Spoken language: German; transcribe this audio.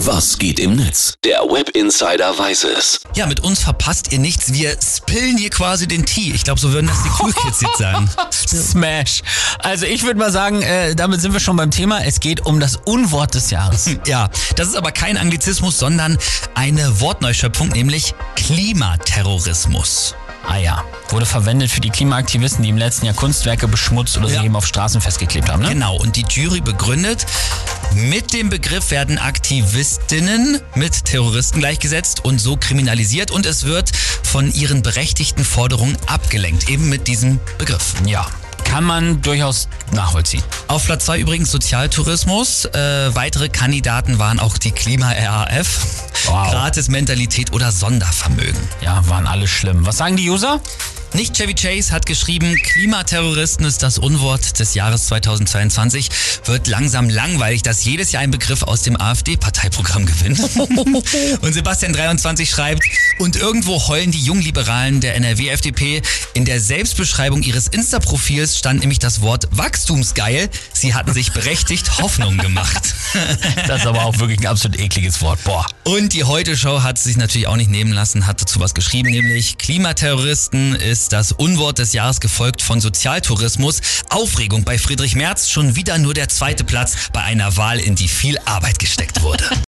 Was geht im Netz? Der Web Insider weiß es. Ja, mit uns verpasst ihr nichts. Wir spillen hier quasi den Tee. Ich glaube, so würden das die Cool Kids jetzt sagen. Smash. Also ich würde mal sagen, äh, damit sind wir schon beim Thema. Es geht um das Unwort des Jahres. Ja, das ist aber kein Anglizismus, sondern eine Wortneuschöpfung, nämlich Klimaterrorismus. Ah ja, wurde verwendet für die Klimaaktivisten, die im letzten Jahr Kunstwerke beschmutzt oder Ja. sie eben auf Straßen festgeklebt haben. Ne? Genau, und die Jury begründet, mit dem Begriff werden Aktivistinnen mit Terroristen gleichgesetzt und so kriminalisiert und es wird von ihren berechtigten Forderungen abgelenkt, eben mit diesem Begriff. Ja, kann man durchaus nachvollziehen. Auf Platz 2 übrigens Sozialtourismus. Äh, weitere Kandidaten waren auch die Klima-RAF, Wow. Gratis-Mentalität oder Sondervermögen. Ja, waren alle schlimm. Was sagen die User? Nicht Chevy Chase hat geschrieben, Klimaterroristen ist das Unwort des Jahres 2022. Wird langsam langweilig, dass jedes Jahr ein Begriff aus dem AfD-Parteiprogramm gewinnt. und Sebastian 23 schreibt, und irgendwo heulen die Jungliberalen der NRW-FDP. In der Selbstbeschreibung ihres Insta-Profils stand nämlich das Wort Wachstumsgeil. Sie hatten sich berechtigt Hoffnung gemacht. Das ist aber auch wirklich ein absolut ekliges Wort. Boah. Und die Heute-Show hat sich natürlich auch nicht nehmen lassen, hat dazu was geschrieben, nämlich Klimaterroristen ist das Unwort des Jahres gefolgt von Sozialtourismus. Aufregung bei Friedrich Merz, schon wieder nur der zweite Platz bei einer Wahl, in die viel Arbeit gesteckt wurde.